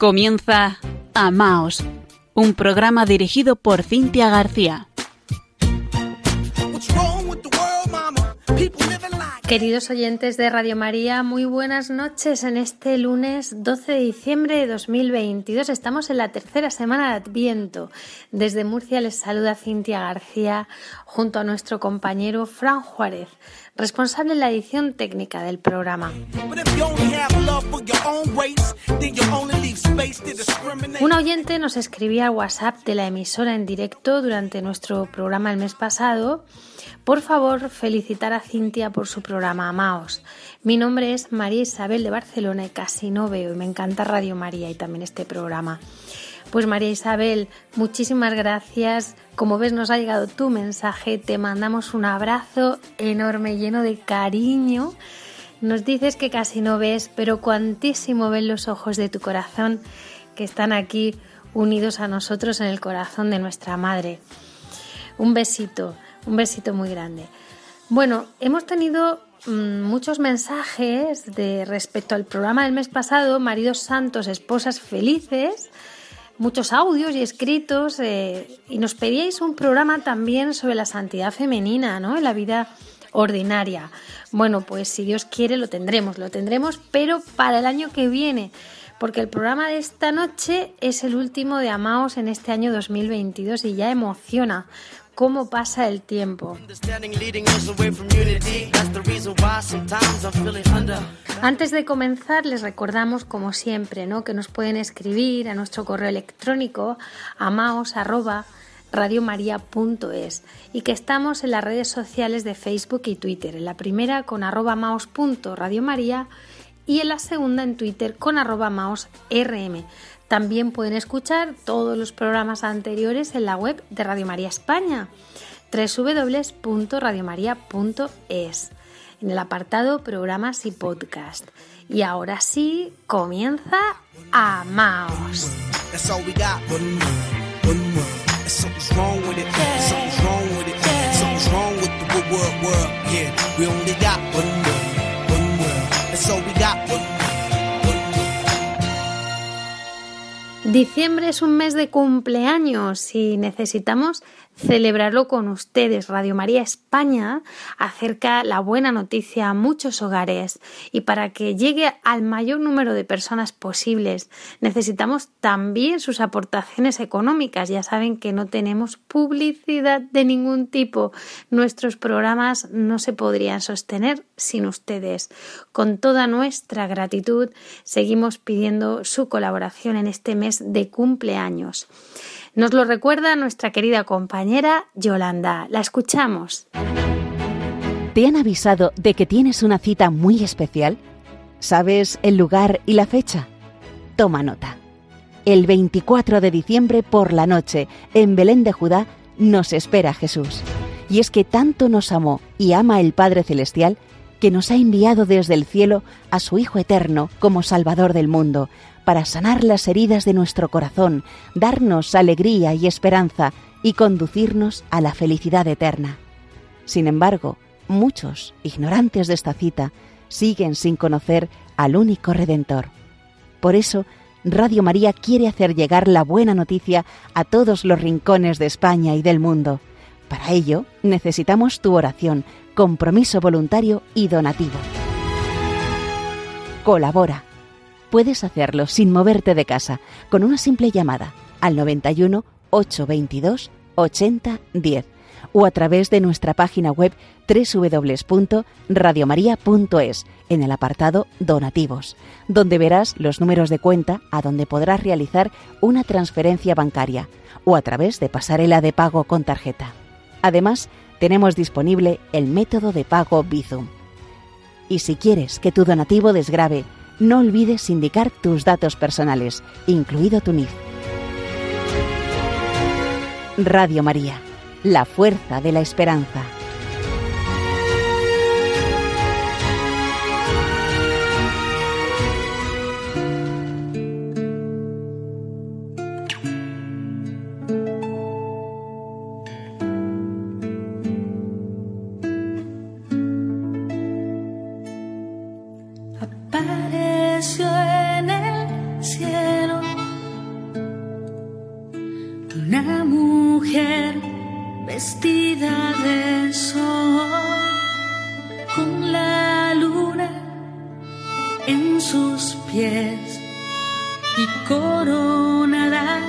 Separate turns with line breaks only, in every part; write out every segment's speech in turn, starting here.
Comienza Amaos, un programa dirigido por Cintia García.
Queridos oyentes de Radio María, muy buenas noches en este lunes 12 de diciembre de 2022. Estamos en la tercera semana de Adviento. Desde Murcia les saluda Cintia García junto a nuestro compañero Fran Juárez responsable en la edición técnica del programa. Un oyente nos escribía al WhatsApp de la emisora en directo durante nuestro programa el mes pasado. Por favor, felicitar a Cintia por su programa Amaos. Mi nombre es María Isabel de Barcelona y casi no veo y me encanta Radio María y también este programa. Pues María Isabel, muchísimas gracias. Como ves, nos ha llegado tu mensaje. Te mandamos un abrazo enorme, lleno de cariño. Nos dices que casi no ves, pero cuantísimo ven los ojos de tu corazón que están aquí unidos a nosotros en el corazón de nuestra madre. Un besito, un besito muy grande. Bueno, hemos tenido mm, muchos mensajes de respecto al programa del mes pasado, Maridos Santos, Esposas Felices muchos audios y escritos eh, y nos pedíais un programa también sobre la santidad femenina, ¿no? En la vida ordinaria. Bueno, pues si Dios quiere lo tendremos, lo tendremos, pero para el año que viene, porque el programa de esta noche es el último de Amaos en este año 2022 y ya emociona cómo pasa el tiempo. Antes de comenzar, les recordamos, como siempre, ¿no? que nos pueden escribir a nuestro correo electrónico amaos@radiomaria.es y que estamos en las redes sociales de Facebook y Twitter, en la primera con arroba maos.radiomaria y en la segunda en Twitter con arroba maosrm. También pueden escuchar todos los programas anteriores en la web de Radio María España, www.radiomaria.es, en el apartado Programas y Podcast. Y ahora sí, comienza Amaos. Diciembre es un mes de cumpleaños. Y necesitamos celebrarlo con ustedes. Radio María España acerca la buena noticia a muchos hogares y para que llegue al mayor número de personas posibles necesitamos también sus aportaciones económicas. Ya saben que no tenemos publicidad de ningún tipo. Nuestros programas no se podrían sostener sin ustedes. Con toda nuestra gratitud seguimos pidiendo su colaboración en este mes de cumpleaños. Nos lo recuerda nuestra querida compañera Yolanda. La escuchamos.
¿Te han avisado de que tienes una cita muy especial? ¿Sabes el lugar y la fecha? Toma nota. El 24 de diciembre por la noche, en Belén de Judá, nos espera Jesús. Y es que tanto nos amó y ama el Padre Celestial que nos ha enviado desde el cielo a su Hijo Eterno como Salvador del mundo, para sanar las heridas de nuestro corazón, darnos alegría y esperanza y conducirnos a la felicidad eterna. Sin embargo, muchos, ignorantes de esta cita, siguen sin conocer al único Redentor. Por eso, Radio María quiere hacer llegar la buena noticia a todos los rincones de España y del mundo. Para ello, necesitamos tu oración, compromiso voluntario y donativo. Colabora puedes hacerlo sin moverte de casa con una simple llamada al 91 822 80 10 o a través de nuestra página web www.radiomaria.es en el apartado Donativos, donde verás los números de cuenta a donde podrás realizar una transferencia bancaria o a través de pasarela de pago con tarjeta. Además, tenemos disponible el método de pago Bizum. Y si quieres que tu donativo desgrabe no olvides indicar tus datos personales, incluido tu NIF. Radio María, la fuerza de la esperanza.
Pies y coronada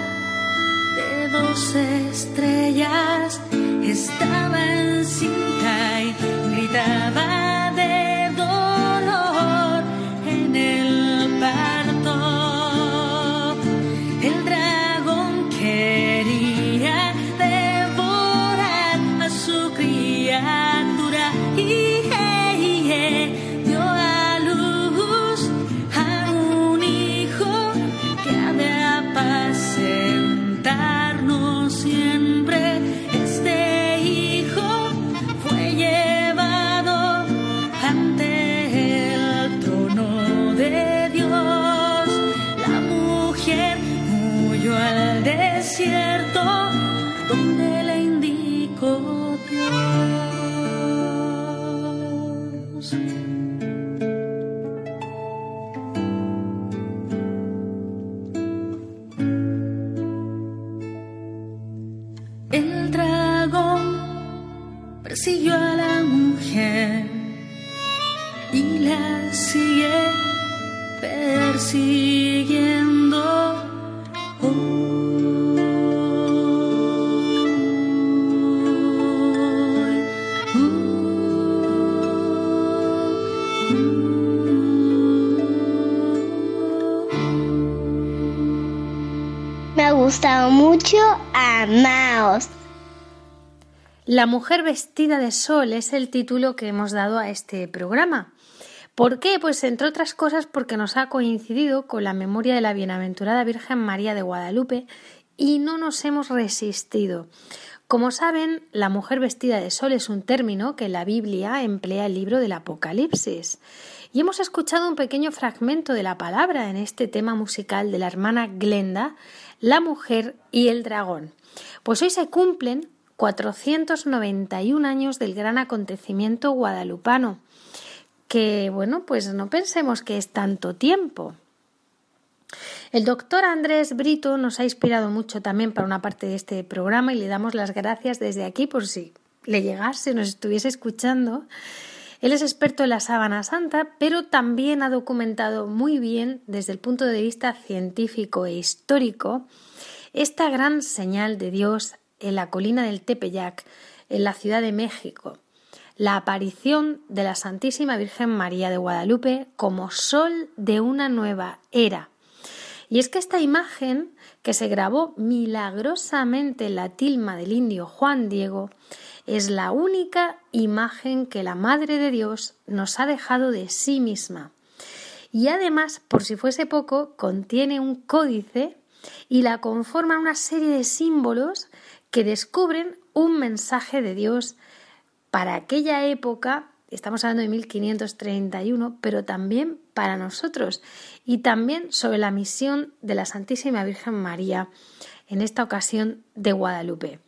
de dos estrellas estaba encinta y gritaba. La mujer
vestida de sol es el título que hemos dado a este programa. ¿Por qué? Pues entre otras cosas porque nos ha coincidido con la memoria de la bienaventurada Virgen María de Guadalupe y no nos hemos resistido. Como saben, la mujer vestida de sol es un término que la Biblia emplea el libro del Apocalipsis. Y hemos escuchado un pequeño fragmento de la palabra en este tema musical de la hermana Glenda, la mujer y el dragón. Pues hoy se cumplen 491 años del gran acontecimiento guadalupano, que bueno, pues no pensemos que es tanto tiempo. El doctor Andrés Brito nos ha inspirado mucho también para una parte de este programa y le damos las gracias desde aquí por si le llegase, nos estuviese escuchando. Él es experto en la sábana santa, pero también ha documentado muy bien desde el punto de vista científico e histórico esta gran señal de Dios en la colina del Tepeyac, en la Ciudad de México, la aparición de la Santísima Virgen María de Guadalupe como sol de una nueva era. Y es que esta imagen, que se grabó milagrosamente en la tilma del indio Juan Diego, es la única imagen que la Madre de Dios nos ha dejado de sí misma. Y además, por si fuese poco, contiene un códice y la conforman una serie de símbolos que descubren un mensaje de Dios para aquella época, estamos hablando de 1531, pero también para nosotros y también sobre la misión de la Santísima Virgen María, en esta ocasión de Guadalupe.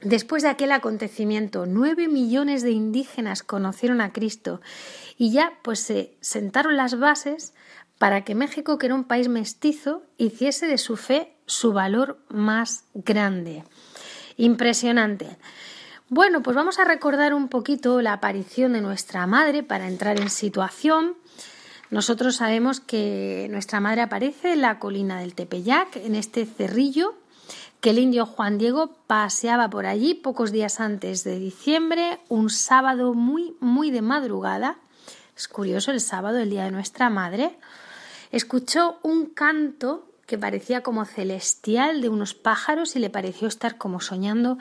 Después de aquel acontecimiento, nueve millones de indígenas conocieron a Cristo y ya pues se sentaron las bases para que México, que era un país mestizo, hiciese de su fe su valor más grande. Impresionante. Bueno, pues vamos a recordar un poquito la aparición de nuestra madre para entrar en situación. Nosotros sabemos que nuestra madre aparece en la colina del Tepeyac, en este cerrillo que el indio Juan Diego paseaba por allí pocos días antes de diciembre, un sábado muy, muy de madrugada. Es curioso, el sábado, el día de nuestra madre. Escuchó un canto que parecía como celestial de unos pájaros y le pareció estar como soñando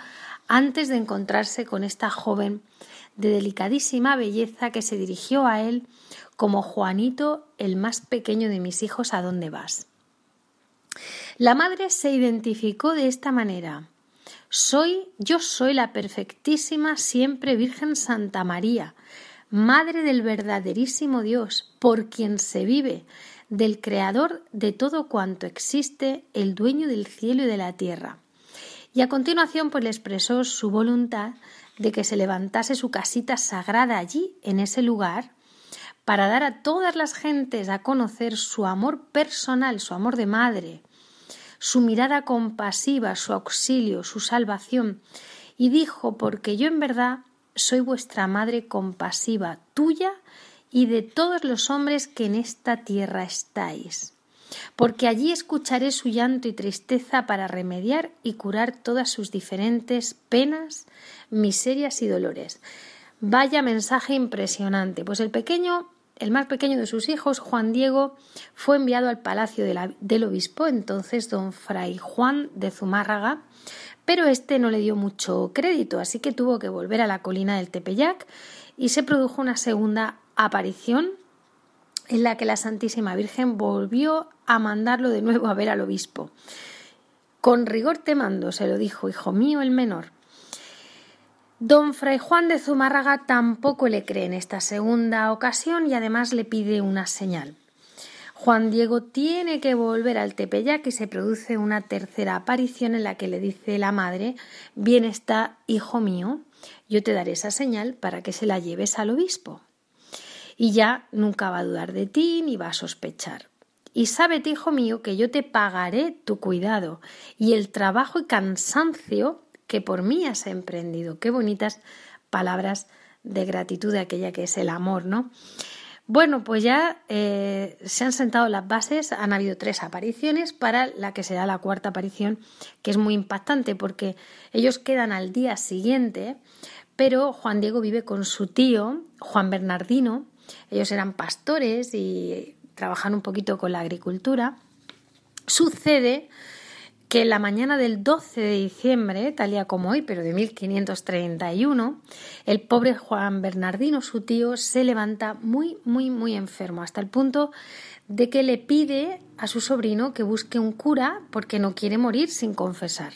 antes de encontrarse con esta joven de delicadísima belleza que se dirigió a él como Juanito, el más pequeño de mis hijos, ¿a dónde vas? La madre se identificó de esta manera. Soy, yo soy la perfectísima siempre Virgen Santa María, Madre del verdaderísimo Dios, por quien se vive, del Creador de todo cuanto existe, el dueño del cielo y de la tierra. Y a continuación pues le expresó su voluntad de que se levantase su casita sagrada allí, en ese lugar, para dar a todas las gentes a conocer su amor personal, su amor de madre, su mirada compasiva, su auxilio, su salvación, y dijo, porque yo en verdad soy vuestra madre compasiva, tuya y de todos los hombres que en esta tierra estáis. Porque allí escucharé su llanto y tristeza para remediar y curar todas sus diferentes penas, miserias y dolores. Vaya mensaje impresionante. Pues el pequeño, el más pequeño de sus hijos, Juan Diego, fue enviado al palacio del obispo, entonces don Fray Juan de Zumárraga, pero este no le dio mucho crédito, así que tuvo que volver a la colina del Tepeyac y se produjo una segunda aparición en la que la Santísima Virgen volvió a mandarlo de nuevo a ver al obispo. Con rigor te mando, se lo dijo, hijo mío el menor. Don Fray Juan de Zumárraga tampoco le cree en esta segunda ocasión y además le pide una señal. Juan Diego tiene que volver al Tepeyac y se produce una tercera aparición en la que le dice la madre Bien está, hijo mío, yo te daré esa señal para que se la lleves al obispo. Y ya nunca va a dudar de ti ni va a sospechar. Y sábete, hijo mío, que yo te pagaré tu cuidado y el trabajo y cansancio que por mí has emprendido. Qué bonitas palabras de gratitud de aquella que es el amor, ¿no? Bueno, pues ya eh, se han sentado las bases, han habido tres apariciones para la que será la cuarta aparición, que es muy impactante porque ellos quedan al día siguiente, pero Juan Diego vive con su tío, Juan Bernardino, ellos eran pastores y trabajan un poquito con la agricultura. Sucede que la mañana del 12 de diciembre, tal día como hoy, pero de 1531, el pobre Juan Bernardino, su tío, se levanta muy, muy, muy enfermo, hasta el punto de que le pide a su sobrino que busque un cura porque no quiere morir sin confesar.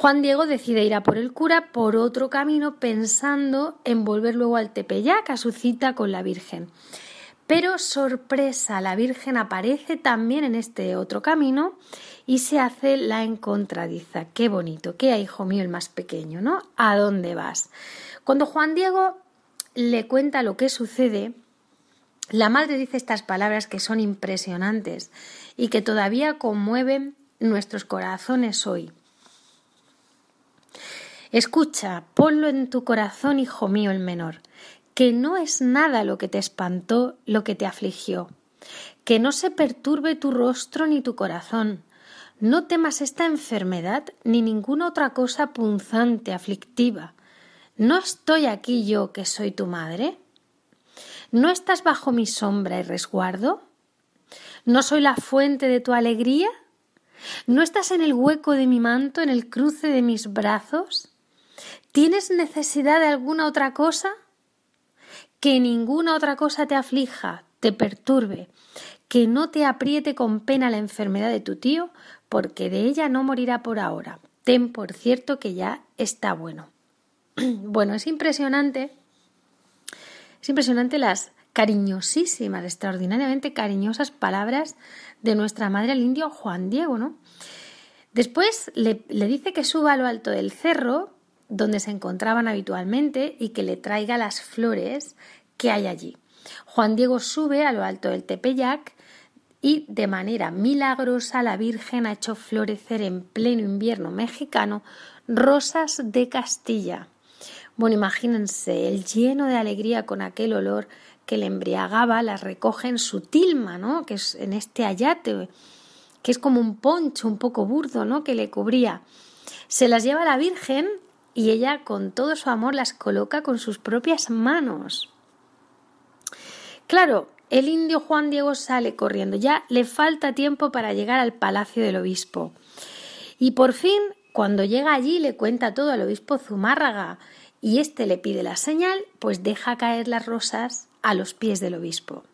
Juan Diego decide ir a por el cura por otro camino pensando en volver luego al Tepeyac a su cita con la Virgen. Pero sorpresa, la Virgen aparece también en este otro camino y se hace la encontradiza. Qué bonito, qué hijo mío el más pequeño, ¿no? ¿A dónde vas? Cuando Juan Diego le cuenta lo que sucede, la madre dice estas palabras que son impresionantes y que todavía conmueven nuestros corazones hoy. Escucha, ponlo en tu corazón, hijo mío el menor, que no es nada lo que te espantó, lo que te afligió, que no se perturbe tu rostro ni tu corazón, no temas esta enfermedad ni ninguna otra cosa punzante, aflictiva. ¿No estoy aquí yo que soy tu madre? ¿No estás bajo mi sombra y resguardo? ¿No soy la fuente de tu alegría? ¿No estás en el hueco de mi manto, en el cruce de mis brazos? ¿Tienes necesidad de alguna otra cosa? Que ninguna otra cosa te aflija, te perturbe, que no te apriete con pena la enfermedad de tu tío, porque de ella no morirá por ahora. Ten por cierto que ya está bueno. bueno, es impresionante, es impresionante las cariñosísimas, extraordinariamente cariñosas palabras de nuestra madre al indio Juan Diego, ¿no? Después le, le dice que suba a lo alto del cerro, donde se encontraban habitualmente, y que le traiga las flores que hay allí. Juan Diego sube a lo alto del Tepeyac y de manera milagrosa la Virgen ha hecho florecer en pleno invierno mexicano rosas de Castilla. Bueno, imagínense, el lleno de alegría con aquel olor que le embriagaba, las recoge en su tilma, ¿no? Que es en este ayate, que es como un poncho un poco burdo, ¿no? Que le cubría. Se las lleva la Virgen y ella con todo su amor las coloca con sus propias manos. Claro, el indio Juan Diego sale corriendo. Ya le falta tiempo para llegar al palacio del obispo. Y por fin, cuando llega allí, le cuenta todo al obispo Zumárraga y éste le pide la señal, pues deja caer las rosas a los pies del obispo.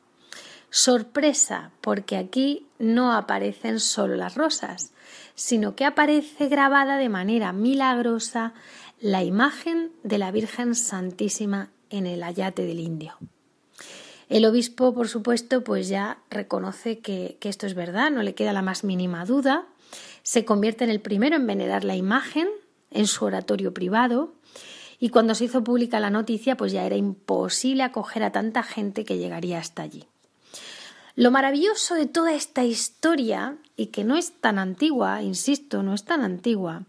Sorpresa, porque aquí no aparecen solo las rosas, sino que aparece grabada de manera milagrosa la imagen de la Virgen Santísima en el ayate del indio. El obispo, por supuesto, pues ya reconoce que, esto es verdad, no le queda la más mínima duda. Se convierte en el primero en venerar la imagen en su oratorio privado y cuando se hizo pública la noticia, pues ya era imposible acoger a tanta gente que llegaría hasta allí. Lo maravilloso de toda esta historia, y que no es tan antigua, insisto, no es tan antigua,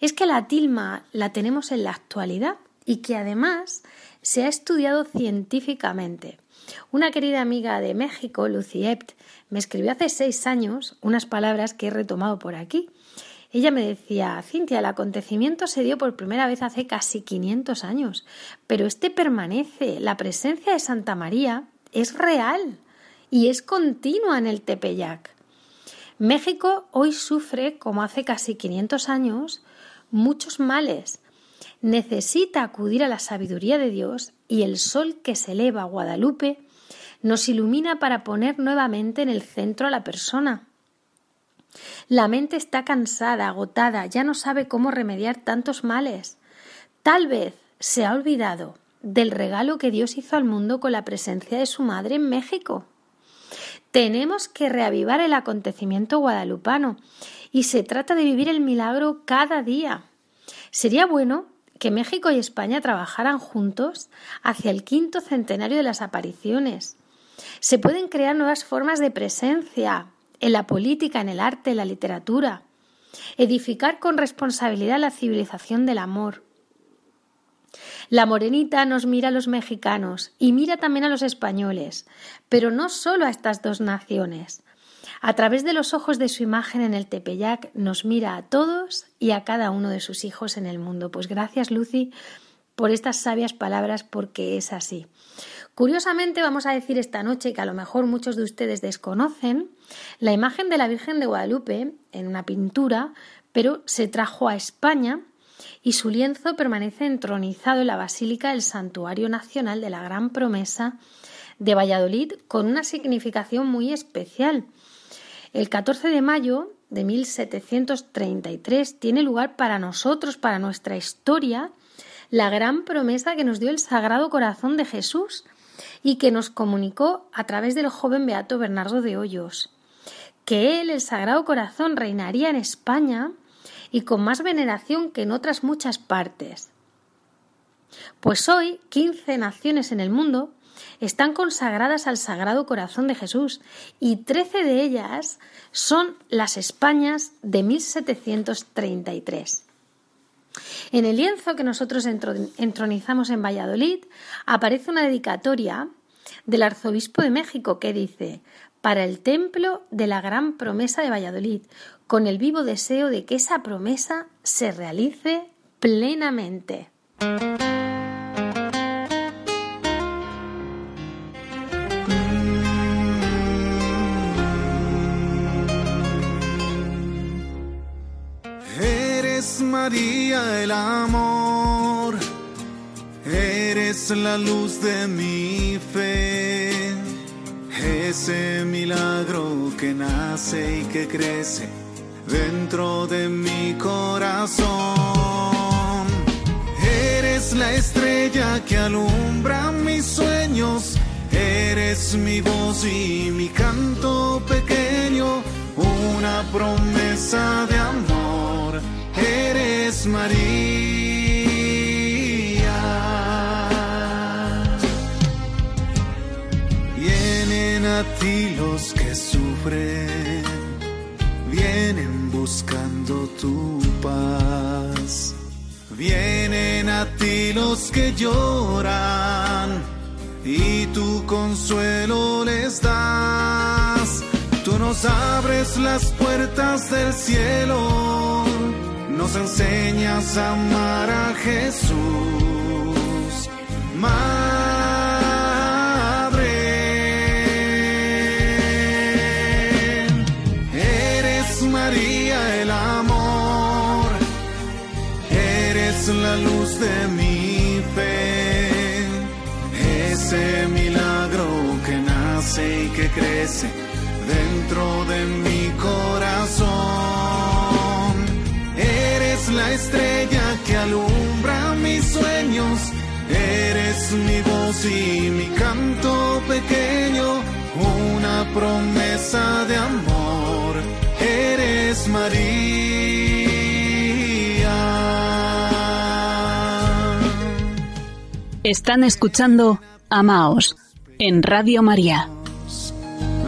es que la tilma la tenemos en la actualidad y que además se ha estudiado científicamente. Una querida amiga de México, Lucy Ept, me escribió hace seis años unas palabras que he retomado por aquí. Ella me decía, Cintia, el acontecimiento se dio por primera vez hace casi 500 años, pero este permanece. La presencia de Santa María es real y es continua en el Tepeyac. México hoy sufre, como hace casi 500 años, muchos males. Necesita acudir a la sabiduría de Dios y el sol que se eleva a Guadalupe nos ilumina para poner nuevamente en el centro a la persona. La mente está cansada, agotada, ya no sabe cómo remediar tantos males. Tal vez se ha olvidado del regalo que Dios hizo al mundo con la presencia de su madre en México. Tenemos que reavivar el acontecimiento guadalupano y se trata de vivir el milagro cada día. Sería bueno que México y España trabajaran juntos hacia el quinto centenario de las apariciones. Se pueden crear nuevas formas de presencia en la política, en el arte, en la literatura. Edificar con responsabilidad la civilización del amor. La morenita nos mira a los mexicanos y mira también a los españoles, pero no solo a estas dos naciones. A través de los ojos de su imagen en el Tepeyac nos mira a todos y a cada uno de sus hijos en el mundo. Pues gracias, Lucy, por estas sabias palabras, porque es así. Curiosamente, vamos a decir esta noche que a lo mejor muchos de ustedes desconocen la imagen de la Virgen de Guadalupe en una pintura, pero se trajo a España y su lienzo permanece entronizado en la Basílica del Santuario Nacional de la Gran Promesa de Valladolid con una significación muy especial. El 14 de mayo de 1733 tiene lugar para nosotros, para nuestra historia, la gran promesa que nos dio el Sagrado Corazón de Jesús y que nos comunicó a través del joven beato Bernardo de Hoyos, que él, el Sagrado Corazón, reinaría en España y con más veneración que en otras muchas partes. Pues hoy, 15 naciones en el mundo están consagradas al Sagrado Corazón de Jesús y trece de ellas son las Españas de 1733. En el lienzo que nosotros entronizamos en Valladolid aparece una dedicatoria del arzobispo de México que dice para el templo de la gran promesa de Valladolid, con el vivo deseo de que esa promesa se realice plenamente.
María el amor, eres la luz de mi fe, ese milagro que nace y que crece dentro de mi corazón. Eres la estrella que alumbra mis sueños, eres mi voz y mi canto pequeño, una promesa de amor María. Vienen a ti los que sufren, vienen buscando tu paz. Vienen a ti los que lloran y tu consuelo les das. Tú nos abres las puertas del cielo nos enseñas a amar a Jesús. Madre, eres María el amor, eres la luz de mi fe, ese milagro que nace y que crece dentro de mi corazón la estrella que alumbra mis sueños. Eres mi voz y mi canto pequeño, una promesa de amor. Eres María.
Están escuchando Amaos en Radio María.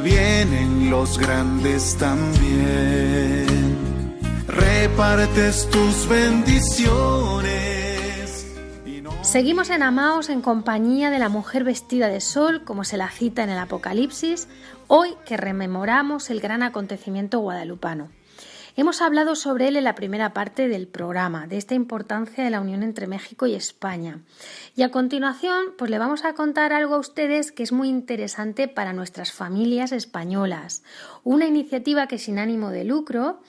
vienen los grandes también. Repartes tus bendiciones.
Seguimos en Amaos en compañía de la mujer vestida de sol, como se la cita en el Apocalipsis, hoy que rememoramos el gran acontecimiento guadalupano. Hemos hablado sobre él en la primera parte del programa, de esta importancia de la unión entre México y España. Y a continuación, pues le vamos a contar algo a ustedes que es muy interesante para nuestras familias españolas. Una iniciativa que sin ánimo de lucro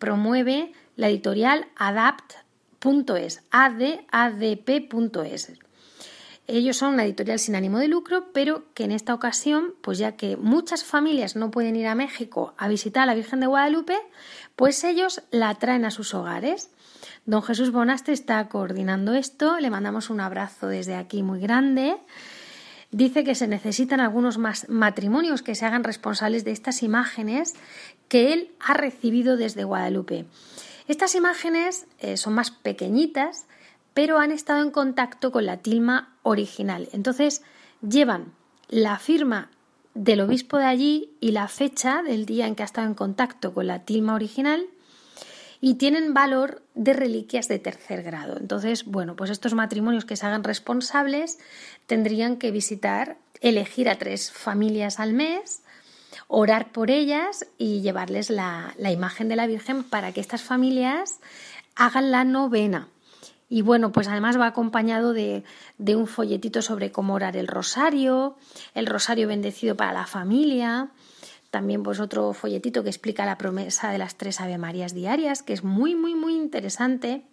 promueve la editorial adapt.es, adadp.es. Ellos son una editorial sin ánimo de lucro, pero que en esta ocasión, pues ya que muchas familias no pueden ir a México a visitar a la Virgen de Guadalupe, pues ellos la traen a sus hogares. Don Jesús Bonastre está coordinando esto, le mandamos un abrazo desde aquí muy grande. Dice que se necesitan algunos más matrimonios que se hagan responsables de estas imágenes que él ha recibido desde Guadalupe. Estas imágenes eh, son más pequeñitas, pero han estado en contacto con la tilma original. Entonces llevan la firma del obispo de allí y la fecha del día en que ha estado en contacto con la tilma original y tienen valor de reliquias de tercer grado. Entonces, bueno, pues estos matrimonios que se hagan responsables tendrían que visitar, elegir a tres familias al mes, orar por ellas y llevarles la, la imagen de la Virgen para que estas familias hagan la novena. Y bueno, pues además va acompañado de, de, un folletito sobre cómo orar el rosario, el rosario bendecido para la familia, también pues otro folletito que explica la promesa de las tres Ave Marías diarias, que es muy, muy, muy interesante,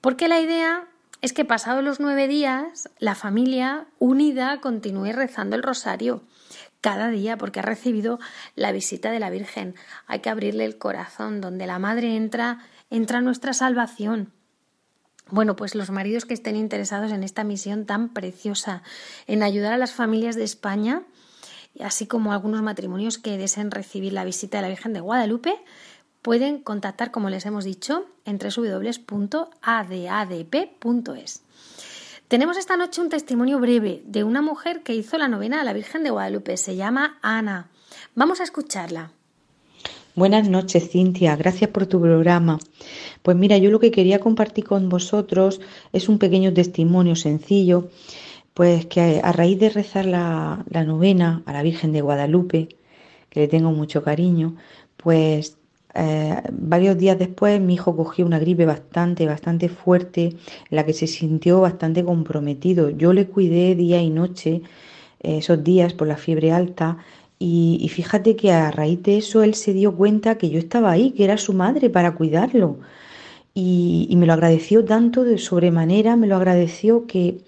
porque la idea es que pasados los nueve días la familia unida continúe rezando el rosario cada día porque ha recibido la visita de la Virgen. Hay que abrirle el corazón, donde la Madre entra, entra nuestra salvación. Bueno, pues los maridos que estén interesados en esta misión tan preciosa, en ayudar a las familias de España, así como algunos matrimonios que deseen recibir la visita de la Virgen de Guadalupe, pueden contactar, como les hemos dicho, en www.adadp.es. Tenemos esta noche un testimonio breve de una mujer que hizo la novena a la Virgen de Guadalupe. Se llama Ana. Vamos a escucharla.
Buenas noches, Cintia. Gracias por tu programa. Pues mira, yo lo que quería compartir con vosotros es un pequeño testimonio sencillo, pues que a raíz de rezar la, novena a la Virgen de Guadalupe, que le tengo mucho cariño, pues eh, varios días después mi hijo cogió una gripe bastante, bastante fuerte, la que se sintió bastante comprometido. Yo le cuidé día y noche eh, esos días por la fiebre alta y, fíjate que a raíz de eso él se dio cuenta que yo estaba ahí, que era su madre para cuidarlo. Y, me lo agradeció tanto de sobremanera, me lo agradeció que,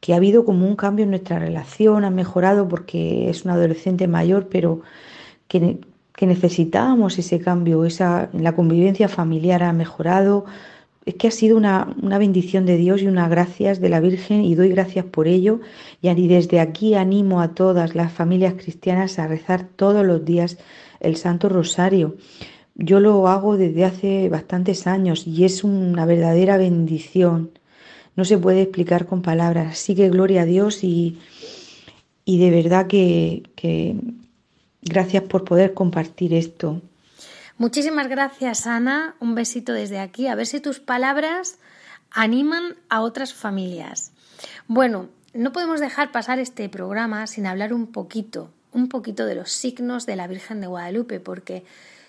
que, ha habido como un cambio en nuestra relación, ha mejorado porque es un adolescente mayor, pero que, que necesitábamos ese cambio, esa, la convivencia familiar ha mejorado, es que ha sido una, bendición de Dios y una gracias de la Virgen y doy gracias por ello. Y desde aquí animo a todas las familias cristianas a rezar todos los días el Santo Rosario. Yo lo hago desde hace bastantes años y es una verdadera bendición. No se puede explicar con palabras. Así que gloria a Dios y, y de verdad que, que gracias por poder compartir esto.
Muchísimas gracias, Ana. Un besito desde aquí. A ver si tus palabras animan a otras familias. Bueno, no podemos dejar pasar este programa sin hablar un poquito, un poquito de los signos de la Virgen de Guadalupe, porque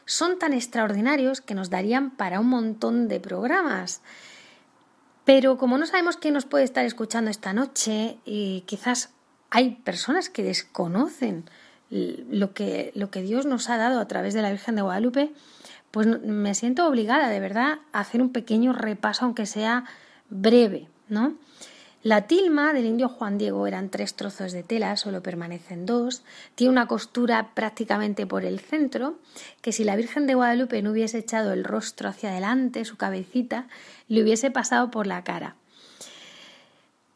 son tan extraordinarios que nos darían para un montón de programas. Pero como no sabemos quién nos puede estar escuchando esta noche, y quizás hay personas que desconocen lo que, lo que Dios nos ha dado a través de la Virgen de Guadalupe, pues me siento obligada de verdad a hacer un pequeño repaso, aunque sea breve, ¿no? La tilma del indio Juan Diego eran tres trozos de tela, solo permanecen dos. Tiene una costura prácticamente por el centro, que si la Virgen de Guadalupe no hubiese echado el rostro hacia adelante, su cabecita, le hubiese pasado por la cara.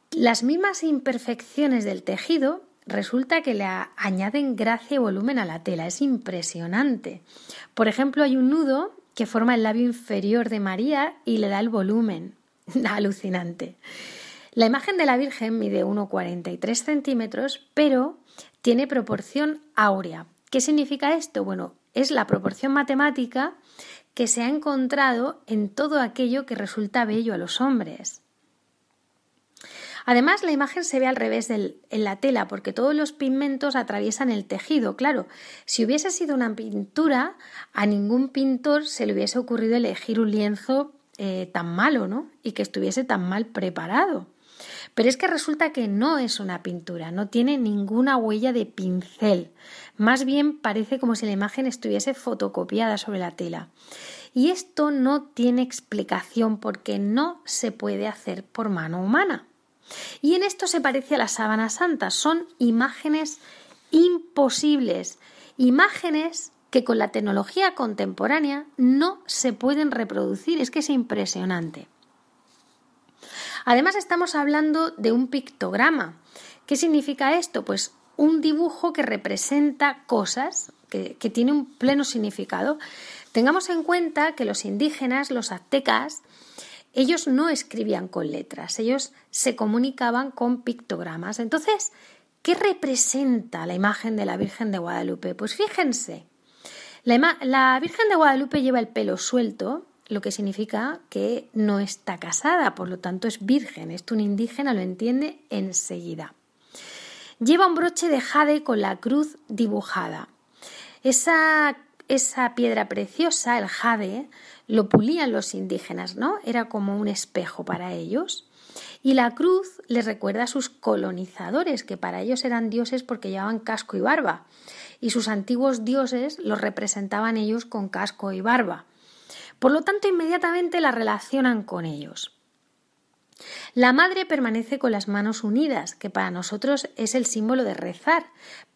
Las mismas imperfecciones del tejido resulta que le añaden gracia y volumen a la tela. Es impresionante. Por ejemplo, hay un nudo que forma el labio inferior de María y le da el volumen. Alucinante. La imagen de la Virgen mide 1,43 centímetros, pero tiene proporción áurea. ¿Qué significa esto? Bueno, es la proporción matemática que se ha encontrado en todo aquello que resulta bello a los hombres. Además, la imagen se ve al revés en la tela porque todos los pigmentos atraviesan el tejido. Claro, si hubiese sido una pintura, a ningún pintor se le hubiese ocurrido elegir un lienzo eh, tan malo, ¿no? Y que estuviese tan mal preparado. Pero es que resulta que no es una pintura, no tiene ninguna huella de pincel. Más bien parece como si la imagen estuviese fotocopiada sobre la tela. Y esto no tiene explicación porque no se puede hacer por mano humana. Y en esto se parece a la sábana santa. Son imágenes imposibles, imágenes que con la tecnología contemporánea no se pueden reproducir. Es que es impresionante. Además estamos hablando de un pictograma. ¿Qué significa esto? Pues un dibujo que representa cosas, que, tiene un pleno significado. Tengamos en cuenta que los indígenas, los aztecas, ellos no escribían con letras, ellos se comunicaban con pictogramas. Entonces, ¿qué representa la imagen de la Virgen de Guadalupe? Pues fíjense, la, Virgen de Guadalupe lleva el pelo suelto, lo que significa que no está casada, por lo tanto es virgen. Esto un indígena lo entiende enseguida. Lleva un broche de jade con la cruz dibujada. Esa, esa piedra preciosa, el jade, lo pulían los indígenas, ¿no? Era como un espejo para ellos. Y la cruz les recuerda a sus colonizadores, que para ellos eran dioses porque llevaban casco y barba. Y sus antiguos dioses los representaban ellos con casco y barba. Por lo tanto, inmediatamente la relacionan con ellos. La madre permanece con las manos unidas, que para nosotros es el símbolo de rezar,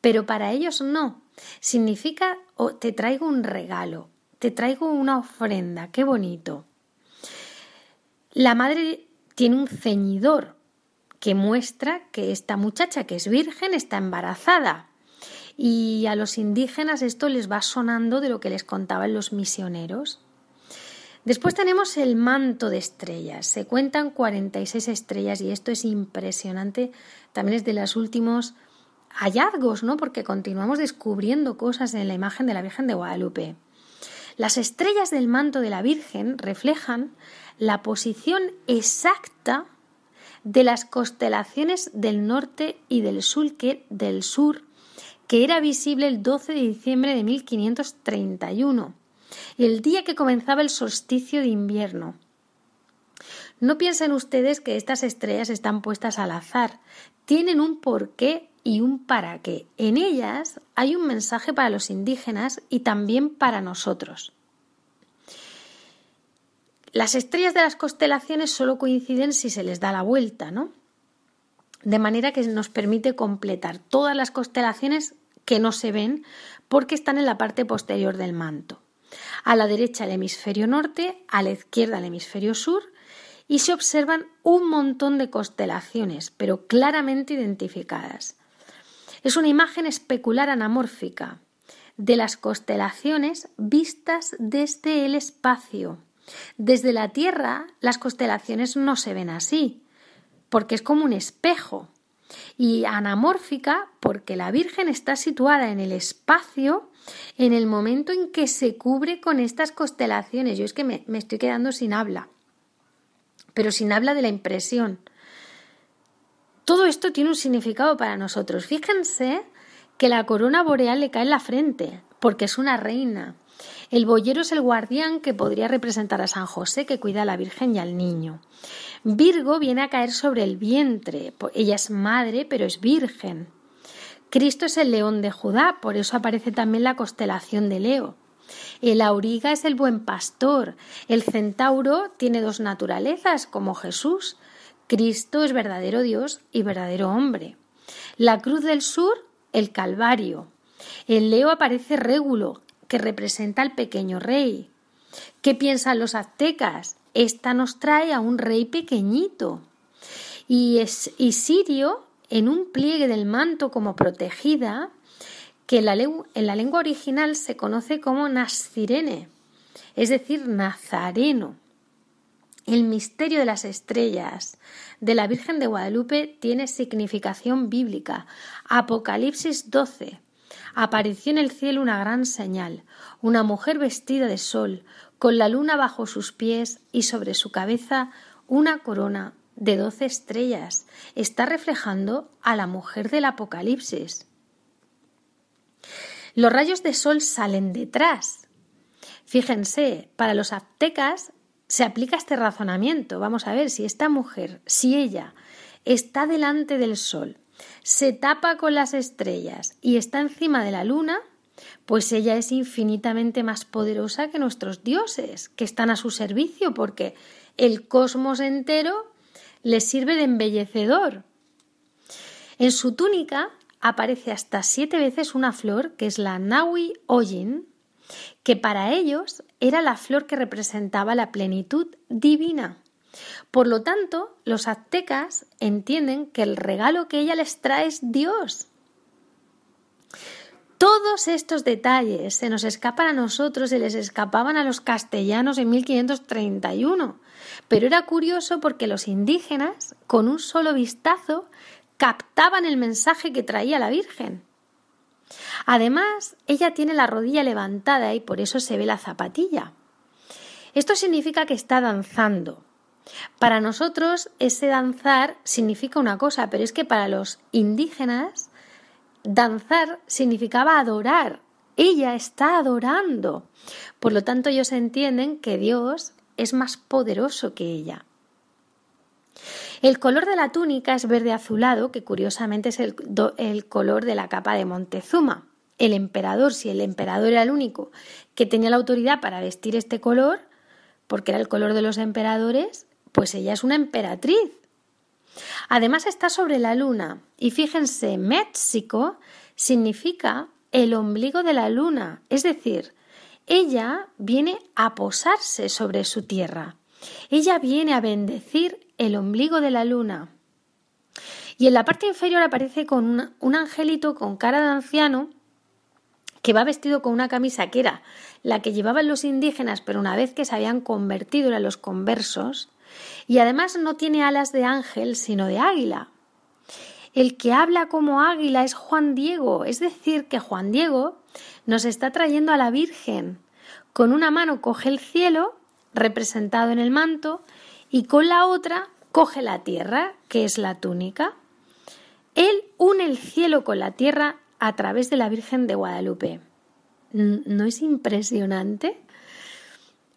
pero para ellos no. Significa oh, te traigo un regalo, te traigo una ofrenda, qué bonito. La madre tiene un ceñidor que muestra que esta muchacha que es virgen está embarazada. Y a los indígenas esto les va sonando de lo que les contaban los misioneros. Después tenemos el manto de estrellas. Se cuentan 46 estrellas y esto es impresionante. También es de los últimos hallazgos, ¿no? Porque continuamos descubriendo cosas en la imagen de la Virgen de Guadalupe. Las estrellas del manto de la Virgen reflejan la posición exacta de las constelaciones del norte y del sur que, del sur, que era visible el 12 de diciembre de 1531 el día que comenzaba el solsticio de invierno. No piensen ustedes que estas estrellas están puestas al azar, tienen un porqué y un para qué. En ellas hay un mensaje para los indígenas y también para nosotros. Las estrellas de las constelaciones solo coinciden si se les da la vuelta, ¿no? De manera que nos permite completar todas las constelaciones que no se ven porque están en la parte posterior del manto. A la derecha el hemisferio norte, a la izquierda el hemisferio sur y se observan un montón de constelaciones, pero claramente identificadas. Es una imagen especular anamórfica de las constelaciones vistas desde el espacio. Desde la Tierra las constelaciones no se ven así, porque es como un espejo. Y anamórfica porque la Virgen está situada en el espacio en el momento en que se cubre con estas constelaciones. Yo es que me, estoy quedando sin habla, pero sin habla de la impresión. Todo esto tiene un significado para nosotros. Fíjense que la corona boreal le cae en la frente, porque es una reina. El boyero es el guardián que podría representar a San José, que cuida a la Virgen y al niño. Virgo viene a caer sobre el vientre. Ella es madre, pero es virgen. Cristo es el león de Judá, por eso aparece también la constelación de Leo. El auriga es el buen pastor. El centauro tiene dos naturalezas, como Jesús. Cristo es verdadero Dios y verdadero hombre. La cruz del sur, el Calvario. El Leo aparece régulo, que representa al pequeño rey. ¿Qué piensan los aztecas? Esta nos trae a un rey pequeñito. Y, es, Sirio en un pliegue del manto como protegida, que en la, en la lengua original se conoce como Nascirene, es decir, Nazareno. El misterio de las estrellas de la Virgen de Guadalupe tiene significación bíblica. Apocalipsis 12. apareció en el cielo una gran señal, una mujer vestida de sol, con la luna bajo sus pies y sobre su cabeza una corona de doce estrellas. Está reflejando a la mujer del Apocalipsis. Los rayos de sol salen detrás. Fíjense, para los aztecas se aplica este razonamiento. Vamos a ver si esta mujer, si ella está delante del sol, se tapa con las estrellas y está encima de la luna, pues ella es infinitamente más poderosa que nuestros dioses, que están a su servicio, porque el cosmos entero le sirve de embellecedor. En su túnica aparece hasta siete veces una flor que es la Naui Ojin, que para ellos era la flor que representaba la plenitud divina. Por lo tanto, los aztecas entienden que el regalo que ella les trae es Dios. Todos estos detalles se nos escapan a nosotros y les escapaban a los castellanos en 1531. Pero era curioso porque los indígenas, con un solo vistazo, captaban el mensaje que traía la Virgen. Además, ella tiene la rodilla levantada y por eso se ve la zapatilla. Esto significa que está danzando. Para nosotros ese danzar significa una cosa, pero es que para los indígenas danzar significaba adorar. Ella está adorando. Por lo tanto, ellos entienden que Dios es más poderoso que ella. El color de la túnica es verde azulado, que curiosamente es el, color de la capa de Montezuma. El emperador, si el emperador era el único que tenía la autoridad para vestir este color, porque era el color de los emperadores, pues ella es una emperatriz. Además está sobre la luna y fíjense, México significa el ombligo de la luna, es decir, ella viene a posarse sobre su tierra. Ella viene a bendecir el ombligo de la luna. Y en la parte inferior aparece con un, angelito con cara de anciano que va vestido con una camisa que era la que llevaban los indígenas, pero una vez que se habían convertido en los conversos, y además no tiene alas de ángel, sino de águila. El que habla como águila es Juan Diego, es decir, que Juan Diego nos está trayendo a la Virgen. Con una mano coge el cielo, representado en el manto, y con la otra coge la tierra, que es la túnica. Él une el cielo con la tierra a través de la Virgen de Guadalupe. ¿No es impresionante?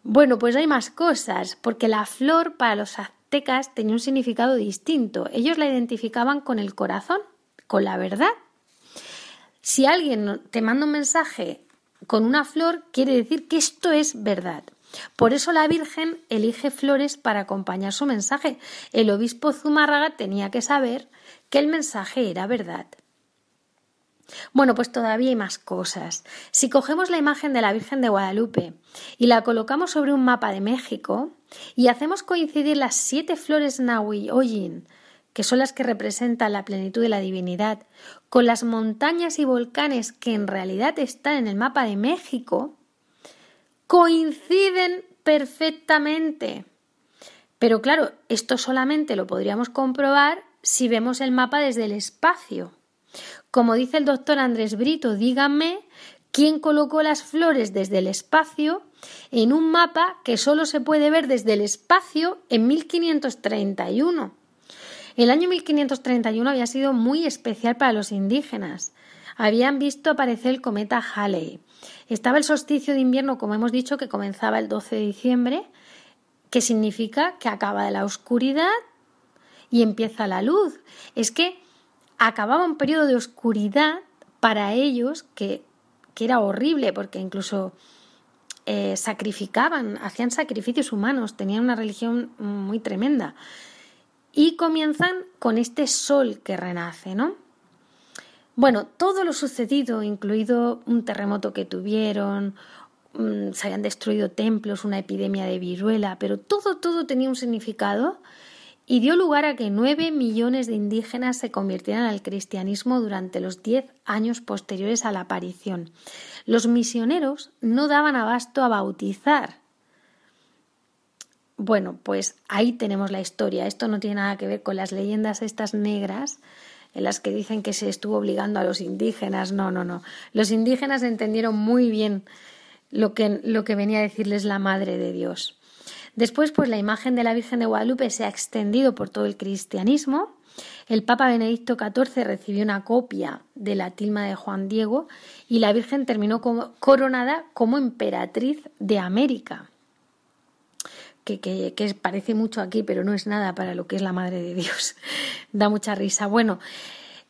Bueno, pues hay más cosas, porque la flor para los aztecas tenía un significado distinto. Ellos la identificaban con el corazón, con la verdad. Si alguien te manda un mensaje con una flor, quiere decir que esto es verdad. Por eso la Virgen elige flores para acompañar su mensaje. El obispo Zumárraga tenía que saber que el mensaje era verdad. Bueno, pues todavía hay más cosas. Si cogemos la imagen de la Virgen de Guadalupe y la colocamos sobre un mapa de México y hacemos coincidir las siete flores Nahui que son las que representan la plenitud de la divinidad, con las montañas y volcanes que en realidad están en el mapa de México, coinciden perfectamente. Pero claro, esto solamente lo podríamos comprobar si vemos el mapa desde el espacio. Como dice el doctor Andrés Brito, díganme quién colocó las flores desde el espacio en un mapa que solo se puede ver desde el espacio en 1531. El año 1531 había sido muy especial para los indígenas. Habían visto aparecer el cometa Halley. Estaba el solsticio de invierno, como hemos dicho, que comenzaba el 12 de diciembre, que significa que acaba la oscuridad y empieza la luz. Es que acababa un periodo de oscuridad para ellos que, era horrible, porque incluso eh, sacrificaban, hacían sacrificios humanos, tenían una religión muy tremenda. Y comienzan con este sol que renace, ¿no? Bueno, todo lo sucedido, incluido un terremoto que tuvieron, mm, se habían destruido templos, una epidemia de viruela, pero todo, todo tenía un significado y dio lugar a que nueve millones de indígenas se convirtieran al cristianismo durante los diez años posteriores a la aparición. Los misioneros no daban abasto a bautizar. Bueno, pues ahí tenemos la historia. Esto no tiene nada que ver con las leyendas estas negras en las que dicen que se estuvo obligando a los indígenas. No, no, no. Los indígenas entendieron muy bien lo que, lo que venía a decirles la Madre de Dios. Después, pues la imagen de la Virgen de Guadalupe se ha extendido por todo el cristianismo. El Papa Benedicto XIV recibió una copia de la tilma de Juan Diego y la Virgen terminó coronada como emperatriz de América. Que, parece mucho aquí, pero no es nada para lo que es la Madre de Dios. da mucha risa. Bueno,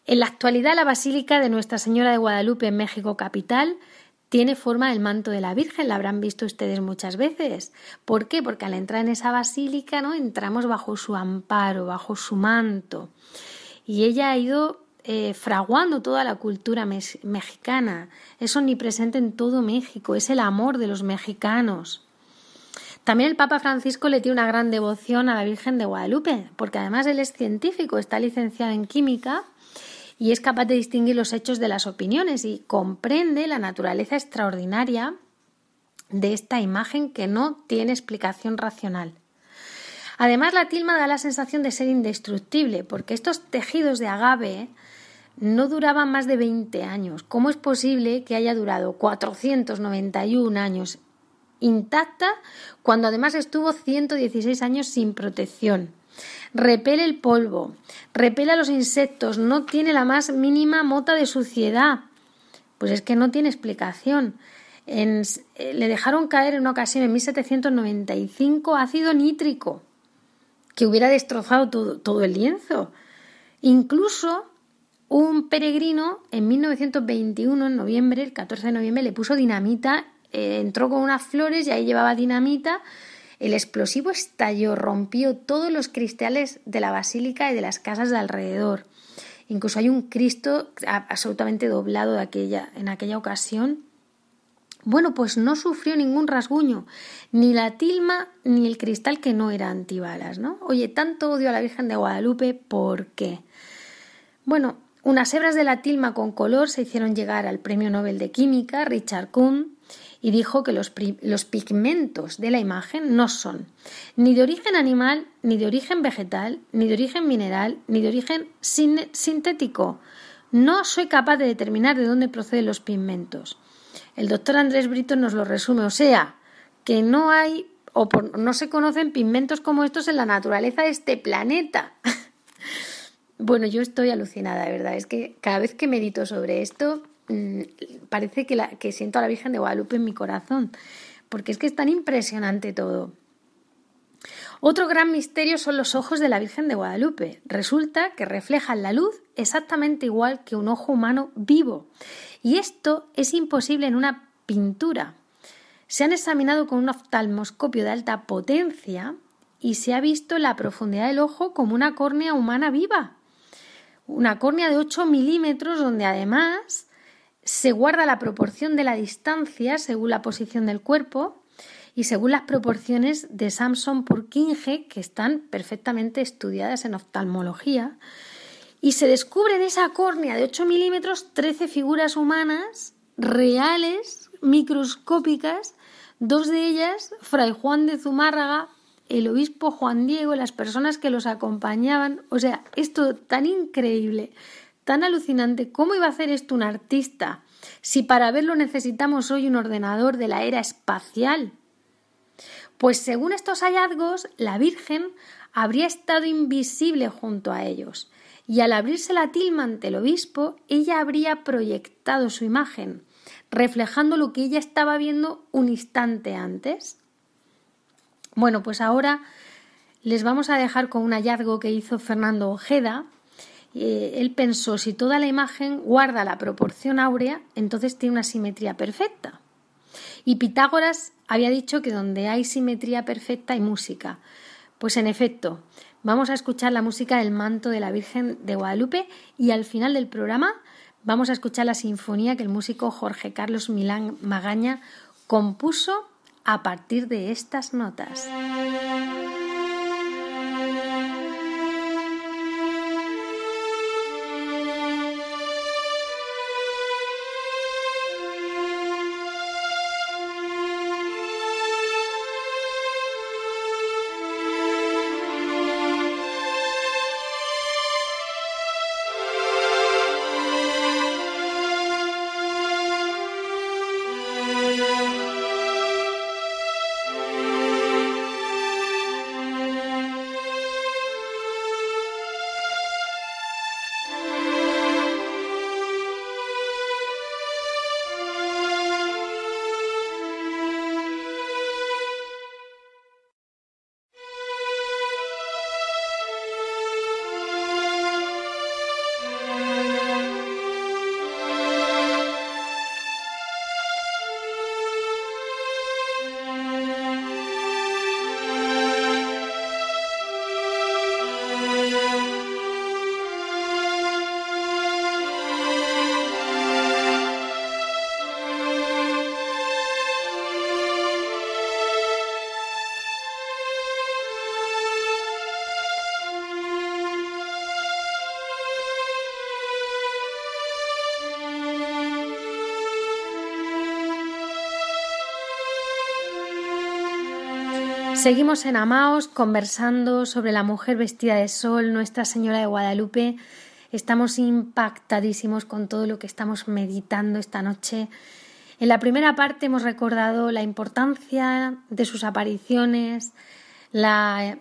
en la actualidad la Basílica de Nuestra Señora de Guadalupe en México capital tiene forma del manto de la Virgen, la habrán visto ustedes muchas veces. ¿Por qué? Porque al entrar en esa basílica, ¿no? Entramos bajo su amparo, bajo su manto. Y ella ha ido eh, fraguando toda la cultura mexicana. Es omnipresente en todo México, es el amor de los mexicanos. También el Papa Francisco le tiene una gran devoción a la Virgen de Guadalupe, porque además él es científico, está licenciado en química y es capaz de distinguir los hechos de las opiniones y comprende la naturaleza extraordinaria de esta imagen que no tiene explicación racional. Además, la tilma da la sensación de ser indestructible, porque estos tejidos de agave no duraban más de 20 años. ¿Cómo es posible que haya durado 491 años intacta cuando además estuvo 116 años sin protección? repele el polvo, repele a los insectos, no tiene la más mínima mota de suciedad. Pues es que no tiene explicación. Eh, le dejaron caer en una ocasión en 1795 ácido nítrico, que hubiera destrozado todo, todo el lienzo. Incluso un peregrino en 1921, en noviembre, el 14 de noviembre, le puso dinamita, eh, entró con unas flores y ahí llevaba dinamita el explosivo estalló, rompió todos los cristales de la basílica y de las casas de alrededor. Incluso hay un Cristo absolutamente doblado de aquella, en aquella ocasión. Bueno, pues no sufrió ningún rasguño, ni la tilma ni el cristal que no era antibalas, ¿no? Oye, tanto odio a la Virgen de Guadalupe, ¿por qué? Bueno, unas hebras de la tilma con color se hicieron llegar al Premio Nobel de Química, Richard Kuhn, y dijo que los, pigmentos de la imagen no son ni de origen animal, ni de origen vegetal, ni de origen mineral, ni de origen sintético. No soy capaz de determinar de dónde proceden los pigmentos. El doctor Andrés Brito nos lo resume, o sea, que no hay o no se conocen pigmentos como estos en la naturaleza de este planeta. bueno, yo estoy alucinada, verdad. Es que cada vez que medito sobre esto, Mm, parece que, la, que siento a la Virgen de Guadalupe en mi corazón, porque es que es tan impresionante todo. Otro gran misterio son los ojos de la Virgen de Guadalupe. Resulta que reflejan la luz exactamente igual que un ojo humano vivo. Y esto es imposible en una pintura. Se han examinado con un oftalmoscopio de alta potencia y se ha visto la profundidad del ojo como una córnea humana viva. Una córnea de 8 milímetros donde además se guarda la proporción de la distancia según la posición del cuerpo y según las proporciones de Samson por Kinge, que están perfectamente estudiadas en oftalmología. Y se descubre en esa córnea de 8 milímetros 13 figuras humanas reales, microscópicas, dos de ellas, Fray Juan de Zumárraga, el obispo Juan Diego, las personas que los acompañaban. O sea, esto tan increíble tan alucinante. ¿Cómo iba a hacer esto un artista si para verlo necesitamos hoy un ordenador de la era espacial? Pues según estos hallazgos, la Virgen habría estado invisible junto a ellos, y al abrirse la tilma ante el obispo, ella habría proyectado su imagen, reflejando lo que ella estaba viendo un instante antes. Bueno, pues ahora les vamos a dejar con un hallazgo que hizo Fernando Ojeda, eh, él pensó, si toda la imagen guarda la proporción áurea, entonces tiene una simetría perfecta. Y Pitágoras había dicho que donde hay simetría perfecta hay música. Pues en efecto, vamos a escuchar la música del manto de la Virgen de Guadalupe y al final del programa vamos a escuchar la sinfonía que el músico Jorge Carlos Milán Magaña compuso a partir de estas notas. Seguimos en Amaos conversando sobre la mujer vestida de sol, Nuestra Señora de Guadalupe. Estamos impactadísimos con todo lo que estamos meditando esta noche. En la primera parte hemos recordado la importancia de sus apariciones, la,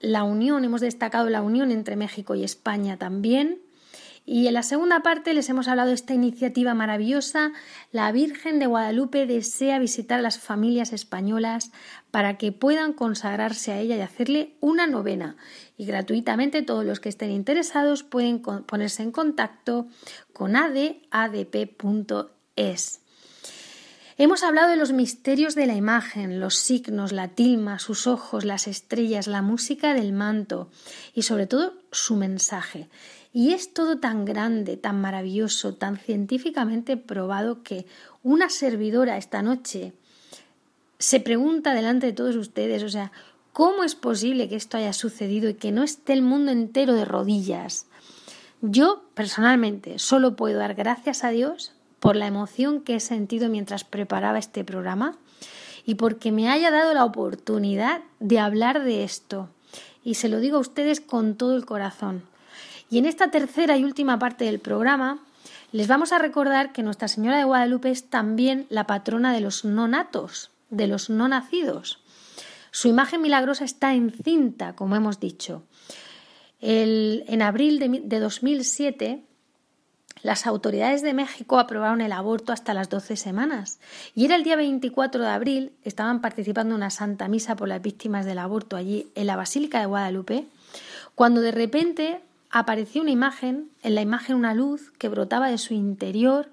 la unión, hemos destacado la unión entre México y España también. Y en la segunda parte les hemos hablado de esta iniciativa maravillosa. La Virgen de Guadalupe desea visitar a las familias españolas para que puedan consagrarse a ella y hacerle una novena. Y gratuitamente todos los que estén interesados pueden ponerse en contacto con adadp.es. Hemos hablado de los misterios de la imagen, los signos, la tilma, sus ojos, las estrellas, la música del manto y sobre todo su mensaje. Y es todo tan grande, tan maravilloso, tan científicamente probado que una servidora esta noche se pregunta delante de todos ustedes, o sea, ¿cómo es posible que esto haya sucedido y que no esté el mundo entero de rodillas? Yo, personalmente, solo puedo dar gracias a Dios por la emoción que he sentido mientras preparaba este programa y porque me haya dado la oportunidad de hablar de esto. Y se lo digo a ustedes con todo el corazón. Y en esta tercera y última parte del programa les vamos a recordar que Nuestra Señora de Guadalupe es también la patrona de los no natos, de los no nacidos. Su imagen milagrosa está encinta, como hemos dicho. en abril de, de 2007, las autoridades de México aprobaron el aborto hasta las 12 semanas y era el día 24 de abril, estaban participando en una santa misa por las víctimas del aborto allí en la Basílica de Guadalupe, cuando de repente apareció una imagen, en la imagen una luz que brotaba de su interior,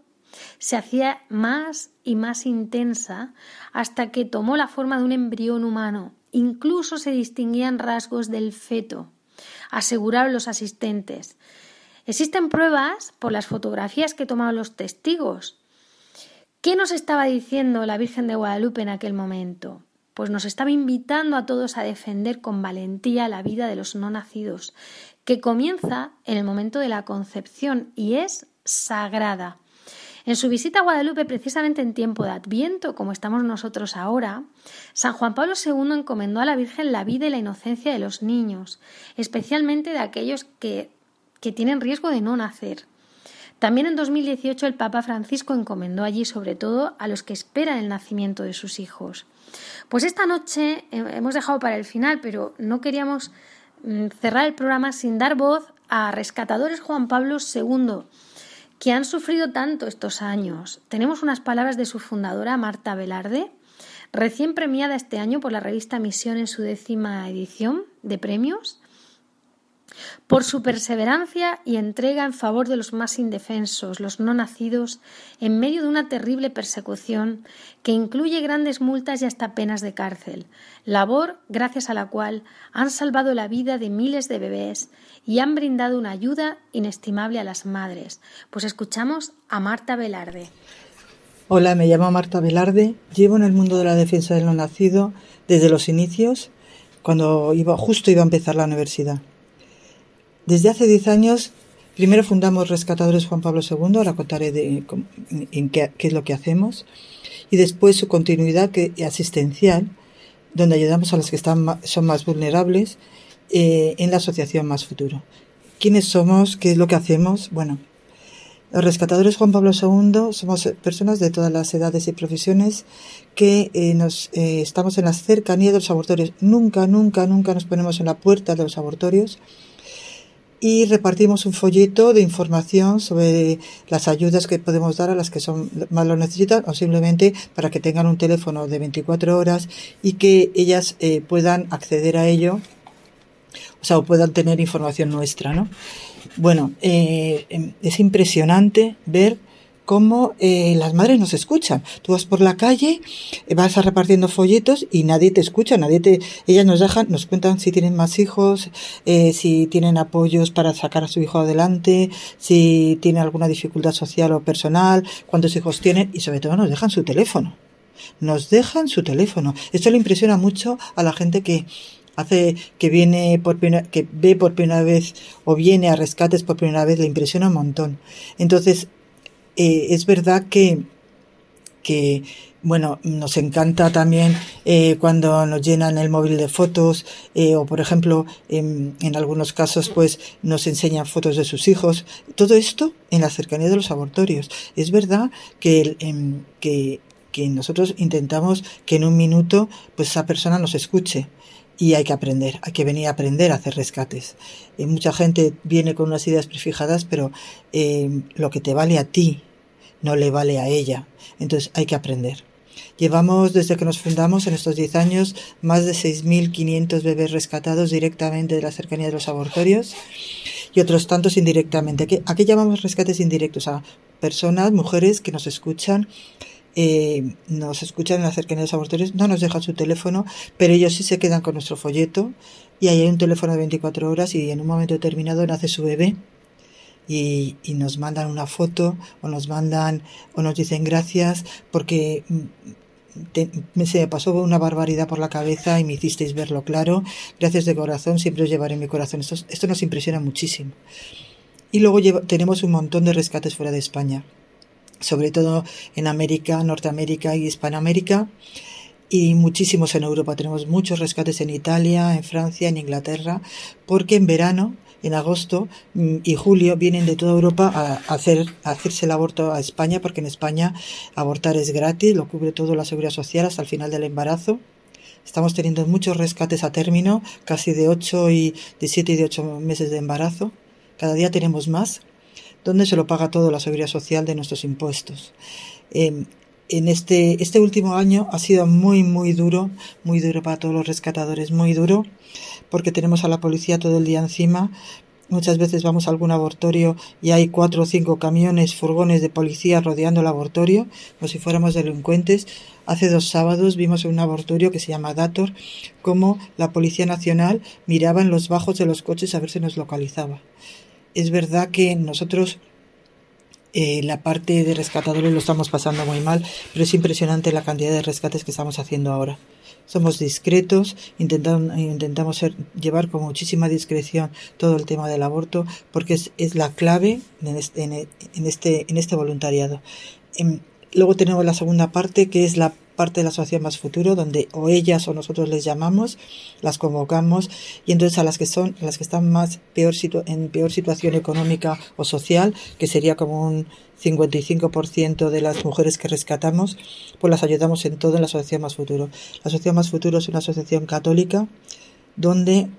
se hacía más y más intensa hasta que tomó la forma de un embrión humano. Incluso se distinguían rasgos del feto, aseguraron los asistentes. Existen pruebas por las fotografías que tomaron los testigos. ¿Qué nos estaba diciendo la Virgen de Guadalupe en aquel momento? Pues nos estaba invitando a todos a defender con valentía la vida de los no nacidos, que comienza en el momento de la concepción y es sagrada. En su visita a Guadalupe, precisamente en tiempo de Adviento, como estamos nosotros ahora, San Juan Pablo II encomendó a la Virgen la vida y la inocencia de los niños, especialmente de aquellos que, que tienen riesgo de no nacer. También en 2018 el Papa Francisco encomendó allí sobre todo a los que esperan el nacimiento de sus hijos. Pues esta noche eh, hemos dejado para el final, pero no queríamos Mm, cerrar el programa sin dar voz a rescatadores Juan Pablo II, que han sufrido tanto estos años. Tenemos unas palabras de su fundadora, Marta Velarde, recién premiada este año por la revista Misión en su décima edición de premios, por su perseverancia y entrega en favor de los más indefensos, los no nacidos, en medio de una terrible persecución que incluye grandes multas y hasta penas de cárcel, labor gracias a la cual han salvado la vida de miles de bebés y han brindado una ayuda inestimable a las madres. Pues escuchamos a Marta Velarde.
Hola, me llamo Marta Velarde, llevo en el mundo de la defensa del no nacido desde los inicios, cuando iba, justo iba a empezar la universidad. Desde hace 10 años, primero fundamos Rescatadores Juan Pablo II, ahora contaré de, en qué, es lo que hacemos, y después su continuidad que, asistencial, donde ayudamos a los que están, son más vulnerables eh, en la asociación Más Futuro. ¿Quiénes somos? ¿Qué es lo que hacemos? Bueno, los rescatadores Juan Pablo II somos personas de todas las edades y profesiones que eh, nos eh, estamos en la cercanía de los abortorios. Nunca, nunca, nunca nos ponemos en la puerta de los abortorios y repartimos un folleto de información sobre las ayudas que podemos dar a las que son más lo necesitan o simplemente para que tengan un teléfono de 24 horas y que ellas eh, puedan acceder a ello o sea, o puedan tener información nuestra, ¿no? Bueno, eh, em, es impresionante ver cómo eh, las madres nos escuchan. Tú vas por la calle, eh, vas a repartiendo folletos y nadie te escucha, nadie te, ellas nos dejan, nos cuentan si tienen más hijos, eh, si tienen apoyos para sacar a su hijo adelante, si tienen alguna dificultad social o personal, cuántos hijos tienen y sobre todo nos dejan su teléfono. Nos dejan su teléfono. Esto le impresiona mucho a la gente que hace que viene por que ve por primera vez o viene a rescates por primera vez le impresiona un montón. Entonces, eh, es verdad que que bueno, nos encanta también eh, cuando nos llenan el móvil de fotos eh, o, por ejemplo, en, en, algunos casos, pues nos enseñan fotos de sus hijos. Todo esto en la cercanía de los abortorios. Es verdad que, em, que, que nosotros intentamos que en un minuto, pues esa persona nos escuche y hay que aprender, hay que venir a aprender a hacer rescates. Eh, mucha gente viene con unas ideas prefijadas, pero eh, lo que te vale a ti no le vale a ella. Entonces hay que aprender. Llevamos desde que nos fundamos en estos 10 años más de 6.500 bebés rescatados directamente de la cercanía de los abortorios y otros tantos indirectamente. ¿A qué llamamos rescates indirectos? A personas, mujeres que nos escuchan eh, nos escuchan en la cercanía de los abortorios, no nos dejan su teléfono, pero ellos sí se quedan con nuestro folleto y ahí hay un teléfono de 24 horas y en un momento determinado nace su bebé y, nos mandan una foto o nos mandan o nos dicen gracias porque mm, me se me pasó una barbaridad por la cabeza y me hicisteis verlo claro. Gracias de corazón, siempre os llevaré en mi corazón. Esto, esto nos impresiona muchísimo. Y luego lleva, tenemos un montón de rescates fuera de España sobre todo en América, Norteamérica y Hispanoamérica, y muchísimos en Europa. Tenemos muchos rescates en Italia, en Francia, en Inglaterra, porque en verano, en agosto mm, y julio vienen de toda Europa a, hacer, a hacerse el aborto a España, porque en España abortar es gratis, lo cubre todo la seguridad social hasta el final del embarazo. Estamos teniendo muchos rescates a término, casi de 8 y de 7 y de 8 meses de embarazo. Cada día tenemos más donde se lo paga todo la seguridad social de nuestros impuestos. Eh, en este, este último año ha sido muy, muy duro, muy duro para todos los rescatadores, muy duro, porque tenemos a la policía todo el día encima. Muchas veces vamos a algún abortorio y hay cuatro o cinco camiones, furgones de policía rodeando el abortorio, como si fuéramos delincuentes. Hace dos sábados vimos en un abortorio que se llama Dator cómo la Policía Nacional miraba en los bajos de los coches a ver si nos localizaba es verdad que nosotros eh, la parte de rescatadores lo estamos pasando muy mal, pero es impresionante la cantidad de rescates que estamos haciendo ahora. Somos discretos, intentamos, intentamos llevar con muchísima discreción todo el tema del aborto, porque es, es la clave en este, en este, en este voluntariado. En, luego tenemos la segunda parte, que es la parte de la asociación Más Futuro, donde o ellas o nosotros les llamamos, las convocamos y entonces a las que son, las que están más peor en peor situación económica o social, que sería como un 55% de las mujeres que rescatamos, pues las ayudamos en todo en la Asociación Más Futuro. La Asociación Más Futuro es una asociación católica donde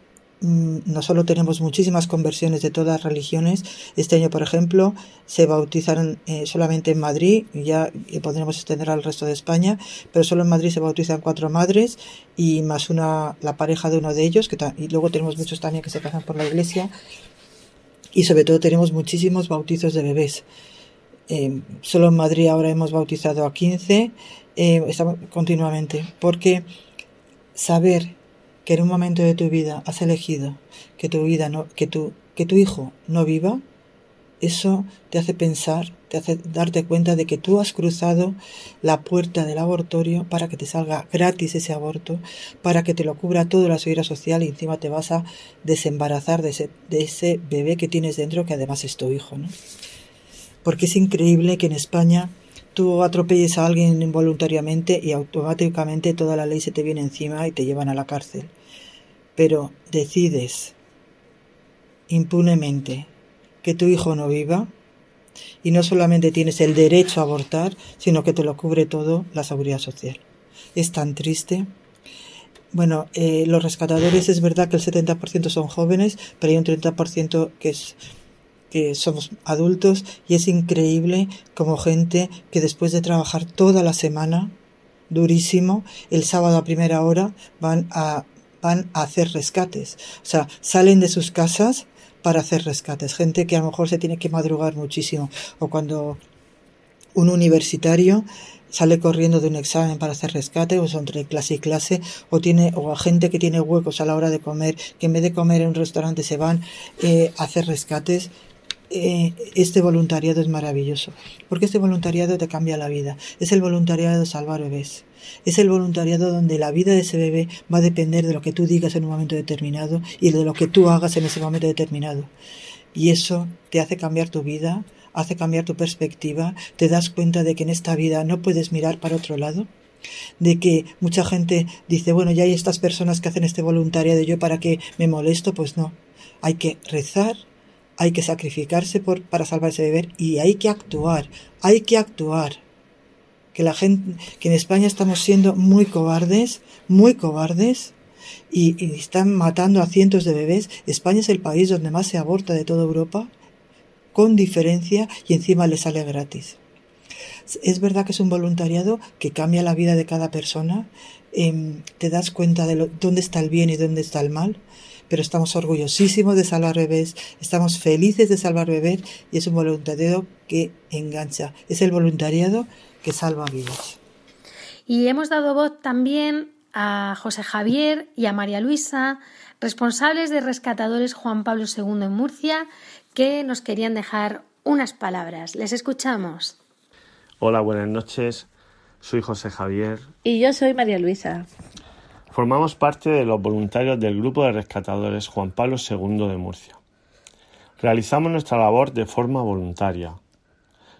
no solo tenemos muchísimas conversiones de todas religiones. Este año, por ejemplo, se bautizaron eh, solamente en Madrid, ya podremos extender al resto de España, pero solo en Madrid se bautizan cuatro madres y más una, la pareja de uno de ellos, que y luego tenemos muchos también que se casan por la iglesia. Y sobre todo tenemos muchísimos bautizos de bebés. Eh, solo en Madrid ahora hemos bautizado a 15, eh, estamos continuamente, porque saber que en un momento de tu vida has elegido que tu vida no, que tu, que tu hijo no viva, eso te hace pensar, te hace darte cuenta de que tú has cruzado la puerta del abortorio para que te salga gratis ese aborto, para que te lo cubra toda la seguridad social y encima te vas a desembarazar de ese, de ese bebé que tienes dentro, que además es tu hijo, ¿no? Porque es increíble que en España tú atropelles a alguien involuntariamente y automáticamente toda la ley se te viene encima y te llevan a la cárcel. Pero decides impunemente que tu hijo no viva y no solamente tienes el derecho a abortar, sino que te lo cubre todo la seguridad social. Es tan triste. Bueno, eh, los rescatadores es verdad que el 70% son jóvenes, pero hay un 30% que es que somos adultos y es increíble como gente que después de trabajar toda la semana durísimo, el sábado a primera hora van a van a hacer rescates. O sea, salen de sus casas para hacer rescates. Gente que a lo mejor se tiene que madrugar muchísimo. O cuando un universitario sale corriendo de un examen para hacer rescate, o entre clase y clase, o tiene, o gente que tiene huecos a la hora de comer, que en vez de comer en un restaurante se van eh, a hacer rescates. Eh, este voluntariado es maravilloso, porque este voluntariado te cambia la vida. Es el voluntariado de salvar bebés. Es el voluntariado donde la vida de ese bebé va a depender de lo que tú digas en un momento determinado y de lo que tú hagas en ese momento determinado. Y eso te hace cambiar tu vida hace cambiar tu perspectiva, te das cuenta de que en esta vida no puedes mirar para otro lado, de que mucha gente dice, bueno, ya hay estas personas que hacen este voluntariado, yo para qué me molesto, pues no, hay que rezar, hay que sacrificarse por, para salvarse de beber y hay que actuar, hay que actuar. Que la gente, que en España estamos siendo muy cobardes, muy cobardes, y, están matando a cientos de bebés. España es el país donde más se aborta de toda Europa, con diferencia, y encima le sale gratis. Es verdad que es un voluntariado que cambia la vida de cada persona, eh, te das cuenta de dónde está el bien y dónde está el mal, pero estamos orgullosísimos de salvar bebés, estamos felices de salvar bebés y es un voluntariado que engancha, es el voluntariado que salva vidas.
Y hemos dado voz también a José Javier y a María Luisa, responsables de Rescatadores Juan Pablo II en Murcia, que nos querían dejar unas palabras. Les escuchamos.
Hola, buenas noches. Soy José Javier.
Y yo soy María Luisa.
Formamos parte de los voluntarios del Grupo de Rescatadores Juan Pablo II de Murcia. Realizamos nuestra labor de forma voluntaria.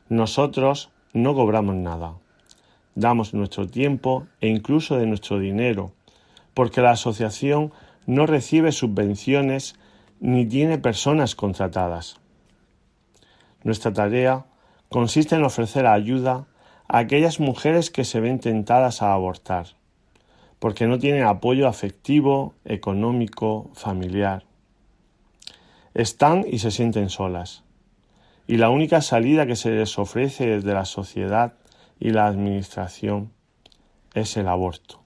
Nosotros no cobramos nada. Damos nuestro tiempo e incluso de nuestro dinero, porque la asociación no recibe subvenciones ni tiene personas contratadas. Nuestra tarea consiste en ofrecer ayuda a aquellas mujeres que se ven tentadas a abortar porque no tienen apoyo afectivo, económico, familiar. Están y se sienten solas. Y la única salida que se les ofrece desde la sociedad y la administración es el aborto.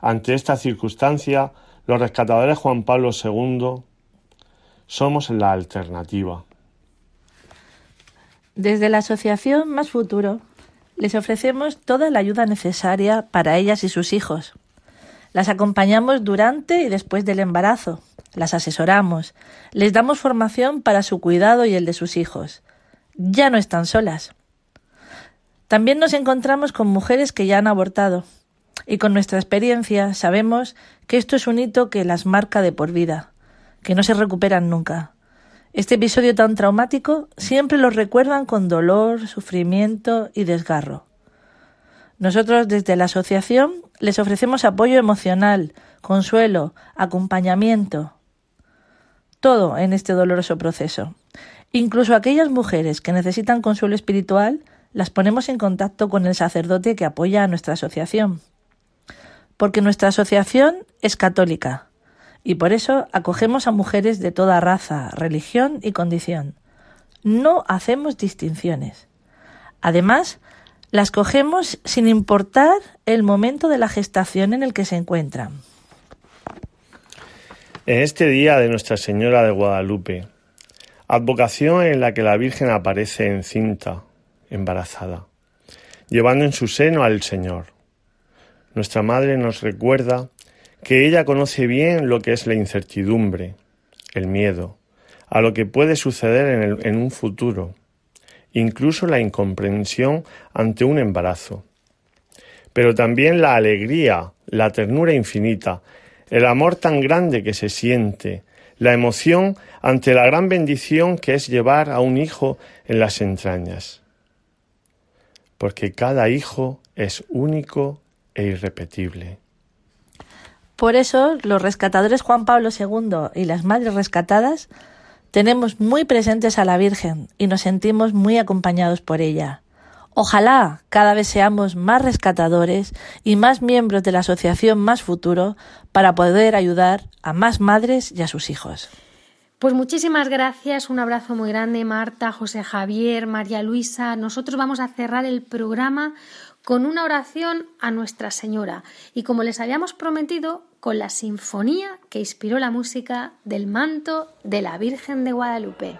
Ante esta circunstancia, los rescatadores Juan Pablo II somos la alternativa.
Desde la Asociación Más Futuro les ofrecemos toda la ayuda necesaria para ellas y sus hijos. Las acompañamos durante y después del embarazo, las asesoramos, les damos formación para su cuidado y el de sus hijos. Ya no están solas. También nos encontramos con mujeres que ya han abortado, y con nuestra experiencia sabemos que esto es un hito que las marca de por vida, que no se recuperan nunca. Este episodio tan traumático siempre lo recuerdan con dolor, sufrimiento y desgarro. Nosotros desde la asociación les ofrecemos apoyo emocional, consuelo, acompañamiento, todo en este doloroso proceso. Incluso aquellas mujeres que necesitan consuelo espiritual las ponemos en contacto con el sacerdote que apoya a nuestra asociación. Porque nuestra asociación es católica, y por eso acogemos a mujeres de toda raza, religión y condición. No hacemos distinciones. Además, las cogemos sin importar el momento de la gestación en el que se encuentran.
En este día de Nuestra Señora de Guadalupe, advocación en la que la Virgen aparece encinta, embarazada, llevando en su seno al Señor. Nuestra Madre nos recuerda que ella conoce bien lo que es la incertidumbre, el miedo, a lo que puede suceder en, un futuro, incluso la incomprensión ante un embarazo, pero también la alegría, la ternura infinita, el amor tan grande que se siente, la emoción ante la gran bendición que es llevar a un hijo en las entrañas. Porque cada hijo es único e irrepetible.
Por eso, los rescatadores Juan Pablo II y las madres rescatadas tenemos muy presentes a la Virgen y nos sentimos muy acompañados por ella. Ojalá cada vez seamos más rescatadores y más miembros de la Asociación Más Futuro para poder ayudar a más madres y a sus hijos.
Pues muchísimas gracias, un abrazo muy grande Marta, José Javier, María Luisa. Nosotros vamos a cerrar el programa con una oración a Nuestra Señora y como les habíamos prometido, con la sinfonía que inspiró la música del manto de la Virgen de Guadalupe.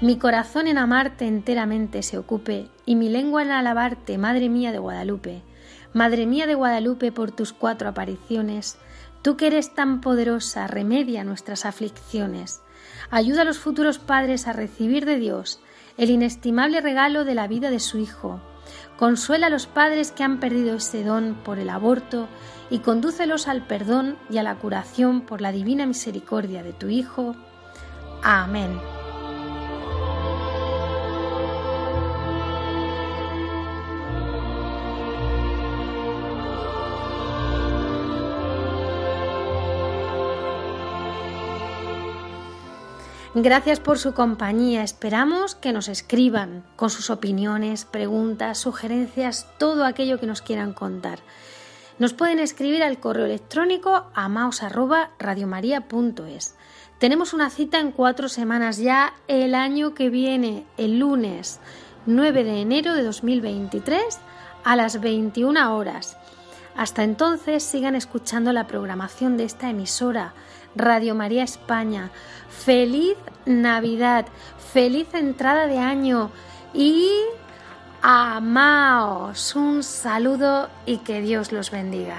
Mi corazón en amarte enteramente se ocupe, y mi lengua en alabarte, Madre mía de Guadalupe. Madre mía de Guadalupe, por tus cuatro apariciones, tú que eres tan poderosa, remedia nuestras aflicciones. Ayuda a los futuros padres a recibir de Dios el inestimable regalo de la vida de su Hijo, Consuela a los padres que han perdido ese don por el aborto y condúcelos al perdón y a la curación por la divina misericordia de tu Hijo. Amén. Gracias por su compañía. Esperamos que nos escriban con sus opiniones, preguntas, sugerencias, todo aquello que nos quieran contar. Nos pueden escribir al correo electrónico amaos@radiomaria.es. Tenemos una cita en cuatro semanas ya el año que viene, el lunes 9 de enero de 2023 a las 21 horas. Hasta entonces sigan escuchando la programación de esta emisora, Radio María España. Feliz Navidad, feliz entrada de año y amaos. Un saludo y que Dios los bendiga.